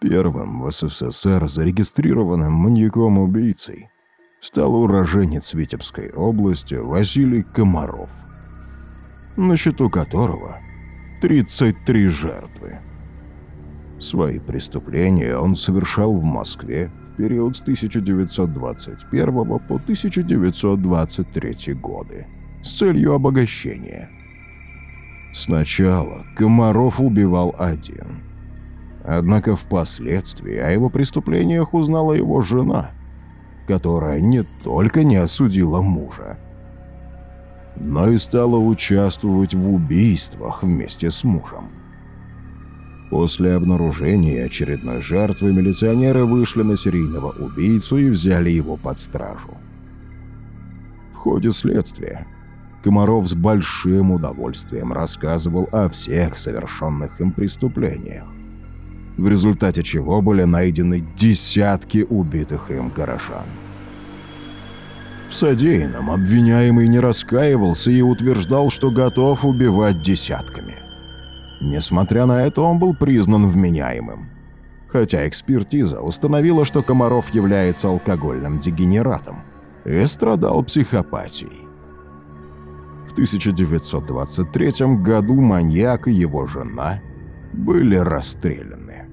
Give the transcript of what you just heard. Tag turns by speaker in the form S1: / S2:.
S1: Первым в СССР зарегистрированным маньяком-убийцей стал уроженец Витебской области Василий Комаров, на счету которого 33 жертвы. Свои преступления он совершал в Москве в период с 1921 по 1923 годы с целью обогащения. Сначала Комаров убивал один. Однако впоследствии о его преступлениях узнала его жена, которая не только не осудила мужа, но и стала участвовать в убийствах вместе с мужем. После обнаружения очередной жертвы милиционеры вышли на серийного убийцу и взяли его под стражу. В ходе следствия Комаров с большим удовольствием рассказывал о всех совершенных им преступлениях, в результате чего были найдены десятки убитых им горожан. В содеянном обвиняемый не раскаивался и утверждал, что готов убивать десятками. Несмотря на это, он был признан вменяемым. Хотя экспертиза установила, что Комаров является алкогольным дегенератом и страдал психопатией. В 1923 году маньяк и его жена были расстреляны.